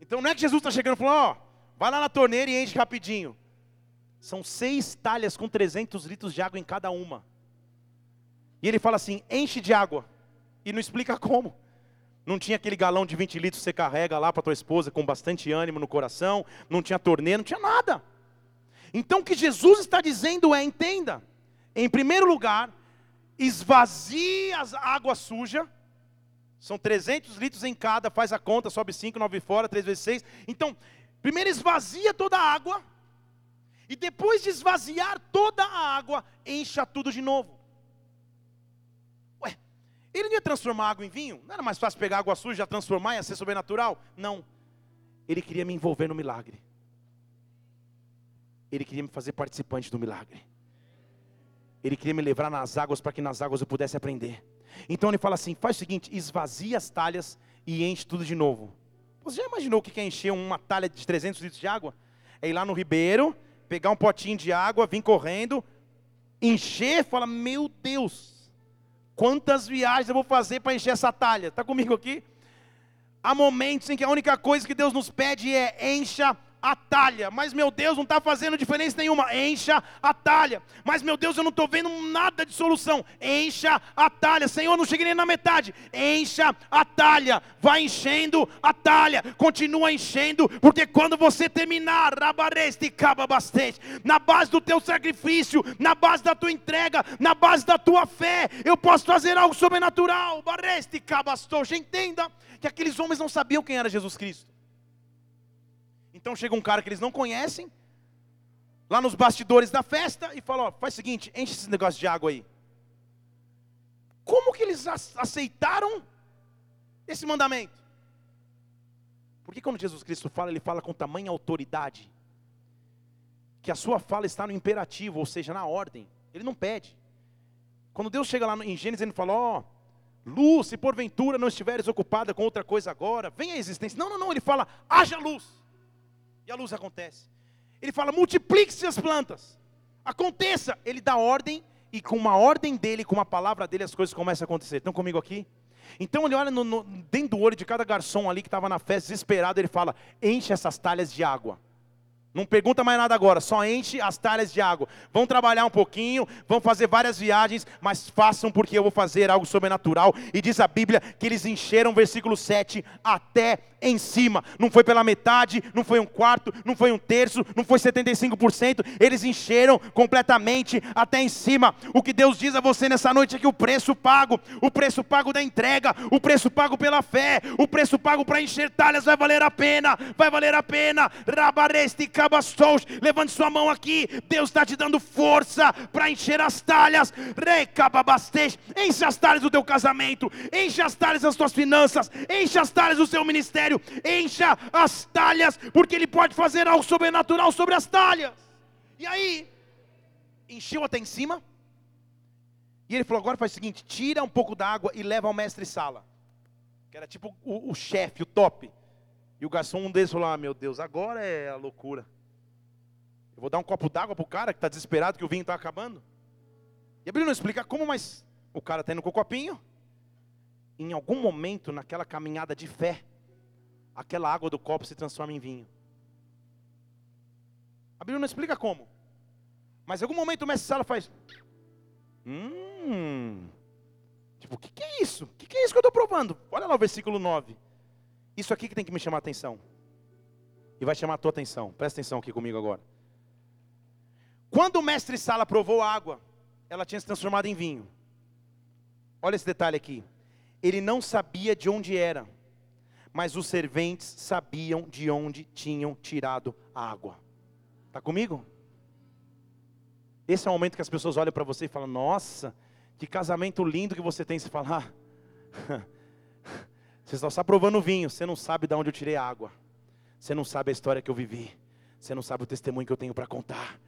A: Então não é que Jesus está chegando e falando, ó, vai lá na torneira e enche rapidinho. São seis talhas com 300 litros de água em cada uma. E ele fala assim: enche de água. E não explica como. Não tinha aquele galão de 20 litros que você carrega lá para tua esposa com bastante ânimo no coração. Não tinha torneira, não tinha nada. Então o que Jesus está dizendo é: entenda. Em primeiro lugar, esvazie a água suja. São 300 litros em cada, faz a conta, sobe 5, 9 fora, 3 vezes 6. Então, primeiro esvazia toda a água. E depois de esvaziar toda a água, encha tudo de novo. Ué, ele não ia transformar água em vinho? Não era mais fácil pegar água suja, transformar e ser sobrenatural? Não. Ele queria me envolver no milagre. Ele queria me fazer participante do milagre. Ele queria me levar nas águas para que nas águas eu pudesse aprender. Então ele fala assim: faz o seguinte, esvazia as talhas e enche tudo de novo. Você já imaginou o que é encher uma talha de 300 litros de água? É ir lá no ribeiro, pegar um potinho de água, vir correndo, encher, fala: Meu Deus, quantas viagens eu vou fazer para encher essa talha? Está comigo aqui? Há momentos em que a única coisa que Deus nos pede é encha a talha. Mas meu Deus, não está fazendo diferença nenhuma. Encha a talha. Mas meu Deus, eu não estou vendo nada de solução. Encha a talha. Senhor, não cheguei nem na metade. Encha a talha. Vai enchendo a talha. Continua enchendo. Porque quando você terminar, rabareste bastante. Na base do teu sacrifício, na base da tua entrega, na base da tua fé, eu posso fazer algo sobrenatural. Bareste cabastou. Entenda que aqueles homens não sabiam quem era Jesus Cristo. Então chega um cara que eles não conhecem, lá nos bastidores da festa, e fala: ó, faz o seguinte, enche esse negócio de água aí. Como que eles aceitaram esse mandamento? Porque quando Jesus Cristo fala, ele fala com tamanha autoridade, que a sua fala está no imperativo, ou seja, na ordem. Ele não pede. Quando Deus chega lá em Gênesis, ele fala: ó, luz, se porventura não estiveres ocupada com outra coisa agora, vem a existência. Não, não, não, ele fala: haja luz. E a luz acontece. Ele fala: multiplique-se as plantas. Aconteça. Ele dá ordem, e com uma ordem dele, com uma palavra dele, as coisas começam a acontecer. Estão comigo aqui? Então ele olha no, no, dentro do olho de cada garçom ali que estava na festa, desesperado, ele fala: enche essas talhas de água. Não pergunta mais nada agora, só enche as talhas de água. Vão trabalhar um pouquinho, vão fazer várias viagens, mas façam porque eu vou fazer algo sobrenatural. E diz a Bíblia que eles encheram, versículo 7, até em cima. Não foi pela metade, não foi um quarto, não foi um terço, não foi 75%. Eles encheram completamente até em cima. O que Deus diz a você nessa noite é que o preço pago, o preço pago da entrega, o preço pago pela fé, o preço pago para encher talhas vai valer a pena, vai valer a pena. Rabareste cabastos, levante sua mão aqui. Deus está te dando força para encher as talhas. Recababastej, enche as talhas do teu casamento, enche as talhas das tuas finanças, enche as talhas do seu ministério, encha as talhas, porque Ele pode fazer algo sobrenatural sobre as talhas. E aí, encheu até em cima. E ele falou: agora faz o seguinte: tira um pouco da água e leva ao mestre sala. Que era tipo o, o chefe, o top. E o garçom, um deles, falou: Ah, meu Deus, agora é a loucura. Eu vou dar um copo d'água para o cara que está desesperado que o vinho está acabando. E a Bíblia não explica como, mas o cara está indo com o copinho. Em algum momento, naquela caminhada de fé, aquela água do copo se transforma em vinho. A Bíblia não explica como. Mas em algum momento o mestre sala faz. Hum. Tipo, o que, que, é isso? O que, que é isso que eu estou provando? Olha lá o versículo 9. Isso aqui que tem que me chamar a atenção. E vai chamar a tua atenção. Presta atenção aqui comigo agora. Quando o mestre Sala provou a água, ela tinha se transformado em vinho. Olha esse detalhe aqui. Ele não sabia de onde era, mas os serventes sabiam de onde tinham tirado a água. Está comigo? Esse é o momento que as pessoas olham para você e falam: Nossa, que casamento lindo que você tem. Se falar, Você só está provando vinho, você não sabe de onde eu tirei a água. Você não sabe a história que eu vivi. Você não sabe o testemunho que eu tenho para contar.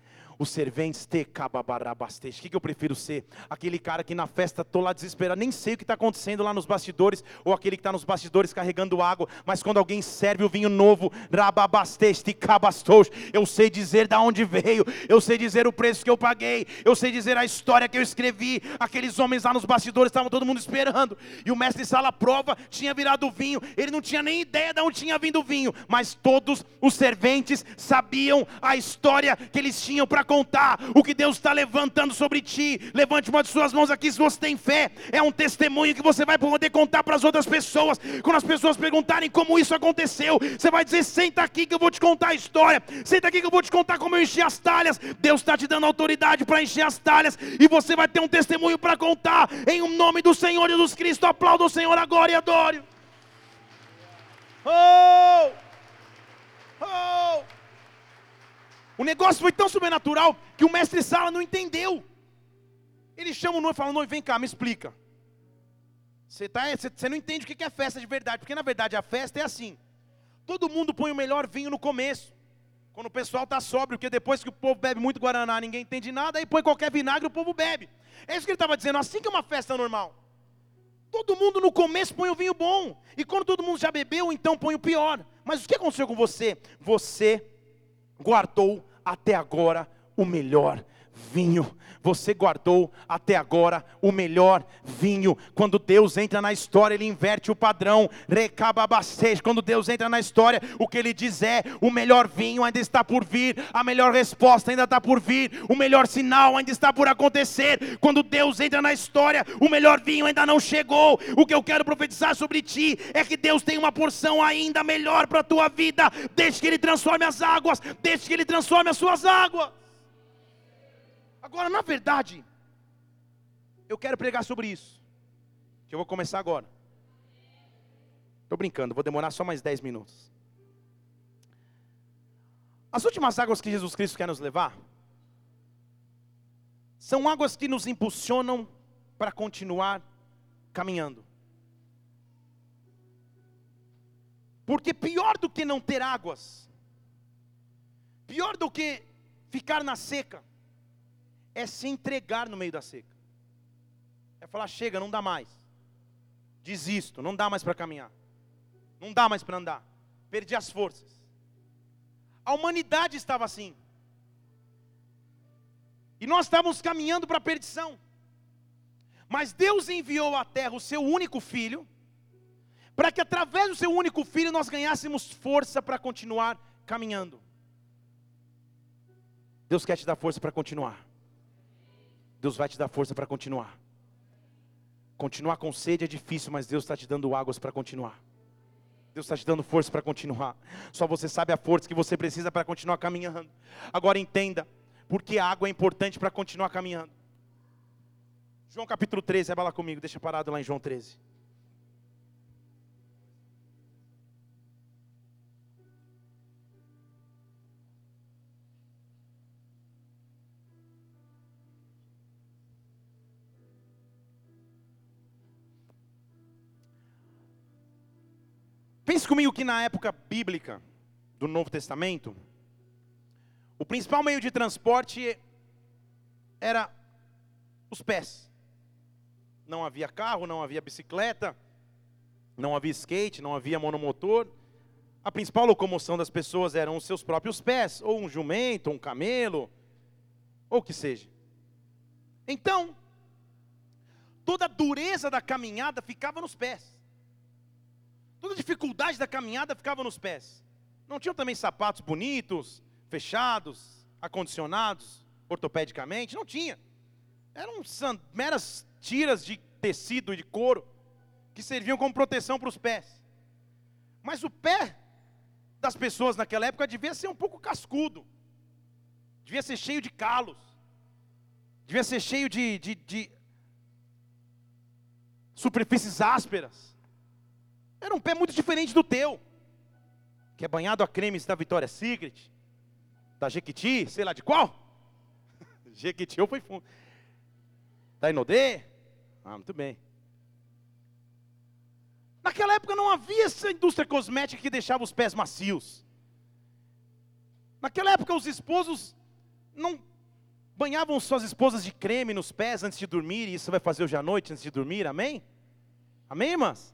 A: Os serventes te cababarabastej. O que, que eu prefiro ser? Aquele cara que na festa tô lá desesperado, nem sei o que está acontecendo lá nos bastidores, ou aquele que está nos bastidores carregando água, mas quando alguém serve o vinho novo, rababastej, te cabastou, eu sei dizer da onde veio, eu sei dizer o preço que eu paguei, eu sei dizer a história que eu escrevi. Aqueles homens lá nos bastidores estavam todo mundo esperando, e o mestre sala prova tinha virado vinho, ele não tinha nem ideia de onde tinha vindo o vinho, mas todos os serventes sabiam a história que eles tinham para contar, o que Deus está levantando sobre ti. Levante uma de suas mãos aqui se você tem fé. É um testemunho que você vai poder contar para as outras pessoas. Quando as pessoas perguntarem como isso aconteceu, você vai dizer: senta aqui que eu vou te contar a história. Senta aqui que eu vou te contar como eu enchi as talhas. Deus está te dando autoridade para encher as talhas. E você vai ter um testemunho para contar. Em nome do Senhor Jesus Cristo, aplauda o Senhor agora e adore. Oh! Oh! O negócio foi tão sobrenatural que o mestre Sala não entendeu. Ele chama o noivo e fala: noivo, vem cá, me explica. Você, tá, você, você não entende o que é festa de verdade, porque na verdade a festa é assim: todo mundo põe o melhor vinho no começo, quando o pessoal está sóbrio, porque depois que o povo bebe muito guaraná, ninguém entende nada, aí põe qualquer vinagre, o povo bebe. É isso que ele estava dizendo, assim que é uma festa normal. Todo mundo no começo põe o vinho bom, e quando todo mundo já bebeu, então põe o pior. Mas o que aconteceu com você? Você guardou até agora o melhor vinho. Você guardou até agora o melhor vinho. Quando Deus entra na história, Ele inverte o padrão. Recababacês. Quando Deus entra na história, o que Ele diz é: o melhor vinho ainda está por vir, a melhor resposta ainda está por vir, o melhor sinal ainda está por acontecer. Quando Deus entra na história, o melhor vinho ainda não chegou. O que eu quero profetizar sobre ti é que Deus tem uma porção ainda melhor para a tua vida. Deixe que Ele transforme as águas, deixe que Ele transforme as suas águas. Agora, na verdade, eu quero pregar sobre isso. Que eu vou começar agora. Estou brincando, vou demorar só mais 10 minutos. As últimas águas que Jesus Cristo quer nos levar são águas que nos impulsionam para continuar caminhando. Porque pior do que não ter águas, pior do que ficar na seca, é se entregar no meio da seca. É falar: chega, não dá mais. Desisto, não dá mais para caminhar. Não dá mais para andar. Perdi as forças. A humanidade estava assim. E nós estávamos caminhando para a perdição. Mas Deus enviou à terra o seu único filho, para que através do seu único filho nós ganhássemos força para continuar caminhando. Deus quer te dar força para continuar. Deus vai te dar força para continuar. Continuar com sede é difícil, mas Deus está te dando águas para continuar. Deus está te dando força para continuar. Só você sabe a força que você precisa para continuar caminhando. Agora entenda, porque a água é importante para continuar caminhando. João capítulo 13, vai lá comigo, deixa parado lá em João 13. Pense comigo que na época bíblica do Novo Testamento, o principal meio de transporte era os pés. Não havia carro, não havia bicicleta, não havia skate, não havia monomotor. A principal locomoção das pessoas eram os seus próprios pés, ou um jumento, ou um camelo, ou o que seja. Então, toda a dureza da caminhada ficava nos pés. Toda dificuldade da caminhada ficava nos pés. Não tinham também sapatos bonitos, fechados, acondicionados, ortopedicamente? Não tinha. Eram meras tiras de tecido e de couro que serviam como proteção para os pés. Mas o pé das pessoas naquela época devia ser um pouco cascudo, devia ser cheio de calos, devia ser cheio de, de, de superfícies ásperas. Era um pé muito diferente do teu, que é banhado a creme da Vitória Secret, da Jequiti, sei lá de qual. Jequiti eu fui fundo. Da Inodê? Ah, muito bem. Naquela época não havia essa indústria cosmética que deixava os pés macios. Naquela época os esposos não banhavam suas esposas de creme nos pés antes de dormir, e isso vai fazer hoje à noite antes de dormir, amém? Amém, irmãs?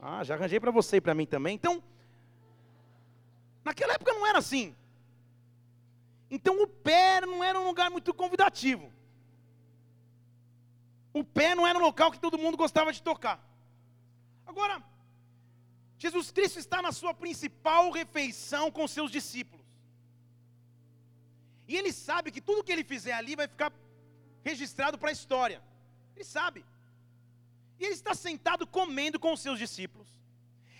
A: Ah, já arranjei para você e para mim também. Então, naquela época não era assim. Então o pé não era um lugar muito convidativo. O pé não era um local que todo mundo gostava de tocar. Agora, Jesus Cristo está na sua principal refeição com seus discípulos. E ele sabe que tudo que ele fizer ali vai ficar registrado para a história. Ele sabe. E ele está sentado comendo com os seus discípulos.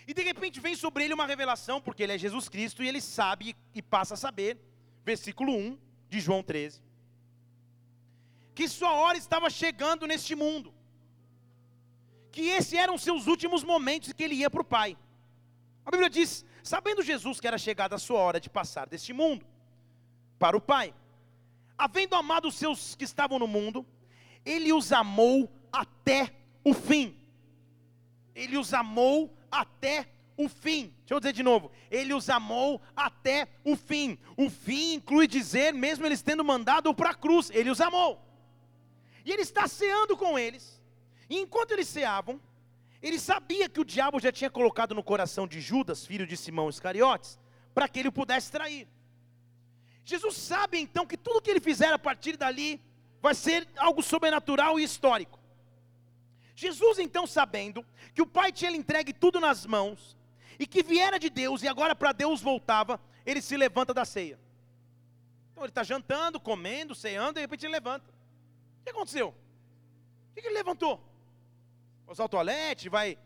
A: E de repente vem sobre ele uma revelação, porque ele é Jesus Cristo e ele sabe e passa a saber, versículo 1 de João 13, que sua hora estava chegando neste mundo. Que esses eram seus últimos momentos e que ele ia para o Pai. A Bíblia diz: sabendo Jesus que era chegada a sua hora de passar deste mundo para o Pai, havendo amado os seus que estavam no mundo, ele os amou até o fim. Ele os amou até o fim. Deixa eu dizer de novo. Ele os amou até o fim. O fim inclui dizer, mesmo eles tendo mandado para a cruz, ele os amou. E ele está ceando com eles. E enquanto eles ceavam, ele sabia que o diabo já tinha colocado no coração de Judas, filho de Simão Iscariotes, para que ele o pudesse trair. Jesus sabe então que tudo que ele fizer a partir dali vai ser algo sobrenatural e histórico. Jesus então sabendo que o Pai tinha entregue tudo nas mãos e que viera de Deus e agora para Deus voltava, ele se levanta da ceia. Então ele está jantando, comendo, ceando, e de repente ele levanta. O que aconteceu? O que ele levantou? usar o toalete, vai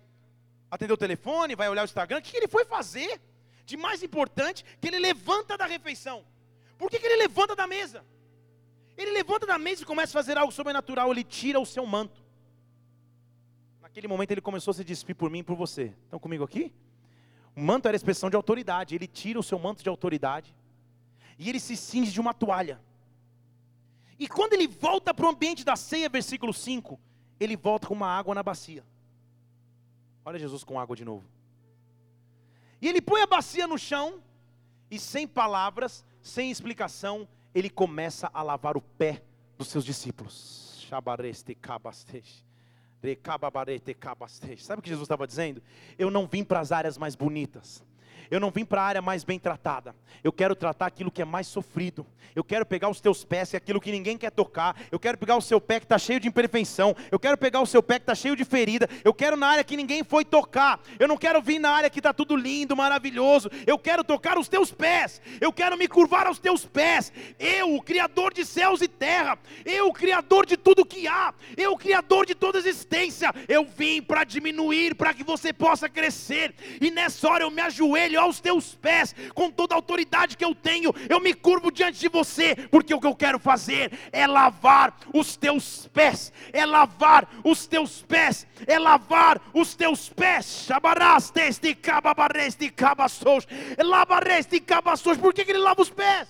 A: atender o telefone, vai olhar o Instagram. O que ele foi fazer de mais importante que ele levanta da refeição? Por que, que ele levanta da mesa? Ele levanta da mesa e começa a fazer algo sobrenatural. Ele tira o seu manto. Naquele momento ele começou a se despir por mim e por você. Estão comigo aqui? O manto era expressão de autoridade. Ele tira o seu manto de autoridade e ele se cinge de uma toalha. E quando ele volta para o ambiente da ceia, versículo 5, ele volta com uma água na bacia. Olha Jesus com água de novo. E ele põe a bacia no chão e sem palavras, sem explicação, ele começa a lavar o pé dos seus discípulos. Sabe o que Jesus estava dizendo? Eu não vim para as áreas mais bonitas. Eu não vim para a área mais bem tratada. Eu quero tratar aquilo que é mais sofrido. Eu quero pegar os teus pés, que é aquilo que ninguém quer tocar. Eu quero pegar o seu pé que está cheio de imperfeição. Eu quero pegar o seu pé que está cheio de ferida. Eu quero na área que ninguém foi tocar. Eu não quero vir na área que está tudo lindo, maravilhoso. Eu quero tocar os teus pés. Eu quero me curvar aos teus pés. Eu, o Criador de céus e terra. Eu, o Criador de tudo que há. Eu, o Criador de toda existência. Eu vim para diminuir, para que você possa crescer. E nessa hora eu me ajoelho ajoelho aos teus pés, com toda a autoridade que eu tenho, eu me curvo diante de você, porque o que eu quero fazer é lavar os teus pés, é lavar os teus pés, é lavar os teus pés. Chabarasteste cababareste cabassos, labareste cabassos. Por que, que ele lava os pés?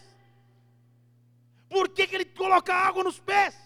A: Por que, que ele coloca água nos pés?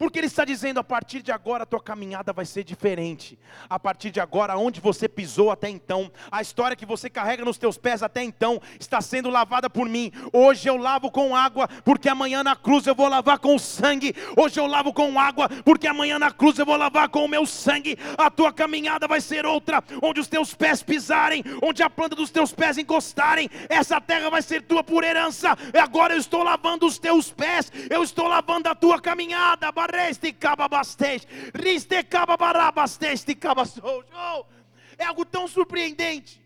A: Porque Ele está dizendo: a partir de agora a tua caminhada vai ser diferente. A partir de agora, onde você pisou até então, a história que você carrega nos teus pés até então, está sendo lavada por mim. Hoje eu lavo com água, porque amanhã na cruz eu vou lavar com sangue. Hoje eu lavo com água, porque amanhã na cruz eu vou lavar com o meu sangue. A tua caminhada vai ser outra, onde os teus pés pisarem, onde a planta dos teus pés encostarem, essa terra vai ser tua por herança. E agora eu estou lavando os teus pés, eu estou lavando a tua caminhada riste é algo tão surpreendente.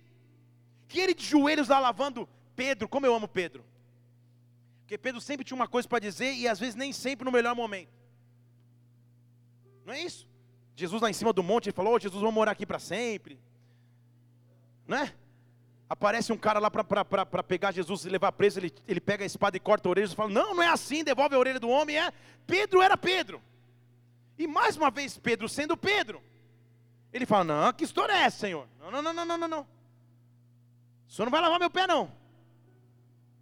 A: Que ele de joelhos lá lavando Pedro, como eu amo Pedro. Porque Pedro sempre tinha uma coisa para dizer e às vezes nem sempre no melhor momento. Não é isso? Jesus lá em cima do monte, ele falou: oh, Jesus, vamos morar aqui para sempre. Não é? Aparece um cara lá para pegar Jesus e levar preso, ele, ele pega a espada e corta a orelha e fala: Não, não é assim, devolve a orelha do homem. É. Pedro era Pedro. E mais uma vez, Pedro sendo Pedro. Ele fala: Não, que história é essa, Senhor? Não, não, não, não, não, não. não. O senhor não vai lavar meu pé, não.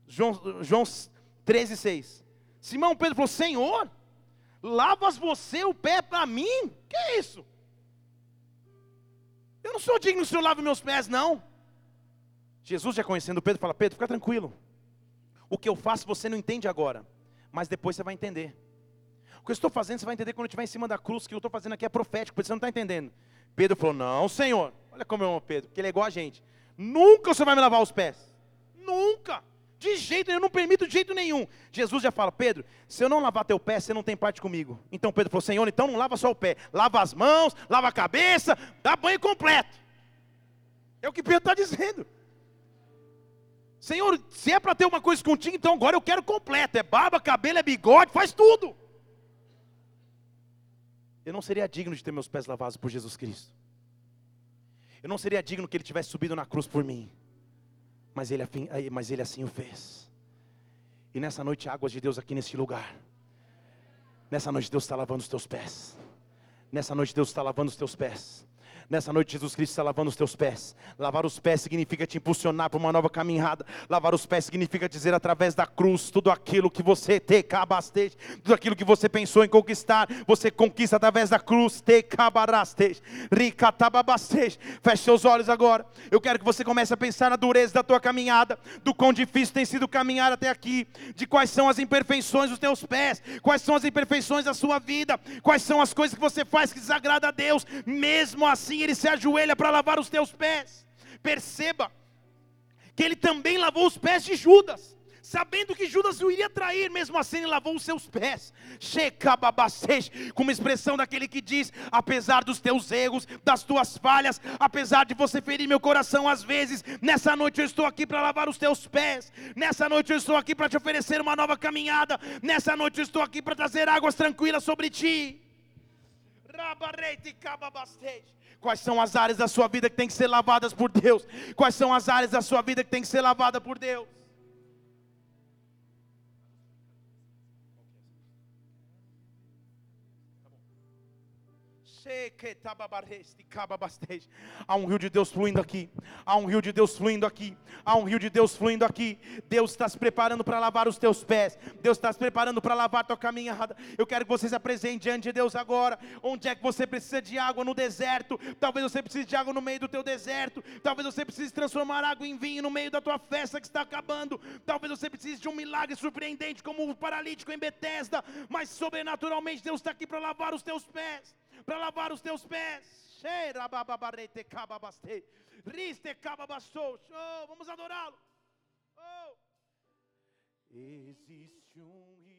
A: João, João 13, 6. Simão Pedro falou: Senhor, lavas você o pé para mim? Que é isso? Eu não sou digno que o senhor lave meus pés, não. Jesus já conhecendo Pedro, fala: Pedro, fica tranquilo. O que eu faço você não entende agora, mas depois você vai entender. O que eu estou fazendo, você vai entender quando eu estiver em cima da cruz, o que eu estou fazendo aqui é profético, porque você não está entendendo. Pedro falou: Não, Senhor, olha como eu amo Pedro, porque ele é igual a gente. Nunca você vai me lavar os pés. Nunca. De jeito nenhum, eu não permito de jeito nenhum. Jesus já fala, Pedro, se eu não lavar teu pé, você não tem parte comigo. Então Pedro falou, Senhor, então não lava só o pé, lava as mãos, lava a cabeça, dá banho completo. É o que Pedro está dizendo. Senhor, se é para ter uma coisa contigo, então agora eu quero completo. É barba, cabelo, é bigode, faz tudo. Eu não seria digno de ter meus pés lavados por Jesus Cristo. Eu não seria digno que ele tivesse subido na cruz por mim. Mas ele, mas ele assim o fez. E nessa noite, águas de Deus aqui nesse lugar. Nessa noite, Deus está lavando os teus pés. Nessa noite, Deus está lavando os teus pés. Nessa noite, Jesus Cristo está lavando os teus pés. Lavar os pés significa te impulsionar para uma nova caminhada. Lavar os pés significa dizer através da cruz tudo aquilo que você te cabaste, tudo aquilo que você pensou em conquistar, você conquista através da cruz. Te cabaraste, ricatababaste. Feche seus olhos agora. Eu quero que você comece a pensar na dureza da tua caminhada, do quão difícil tem sido caminhar até aqui, de quais são as imperfeições dos teus pés, quais são as imperfeições da sua vida, quais são as coisas que você faz que desagrada a Deus. Mesmo assim, ele se ajoelha para lavar os teus pés. Perceba que ele também lavou os pés de Judas, sabendo que Judas o iria trair, mesmo assim ele lavou os seus pés. Com uma expressão daquele que diz: apesar dos teus erros, das tuas falhas, apesar de você ferir meu coração às vezes, nessa noite eu estou aqui para lavar os teus pés. Nessa noite eu estou aqui para te oferecer uma nova caminhada. Nessa noite eu estou aqui para trazer águas tranquilas sobre ti. Quais são as áreas da sua vida que tem que ser lavadas por Deus? Quais são as áreas da sua vida que tem que ser lavada por Deus? Há um rio de Deus fluindo aqui. Há um rio de Deus fluindo aqui. Há um rio de Deus fluindo aqui. Deus está se preparando para lavar os teus pés. Deus está se preparando para lavar a tua caminhada. Eu quero que você se apresente diante de Deus agora. Onde é que você precisa de água no deserto? Talvez você precise de água no meio do teu deserto. Talvez você precise transformar água em vinho no meio da tua festa que está acabando. Talvez você precise de um milagre surpreendente como o paralítico em Betesda. Mas sobrenaturalmente Deus está aqui para lavar os teus pés para lavar os teus pés. Oh, vamos adorá-lo. Oh. Existe um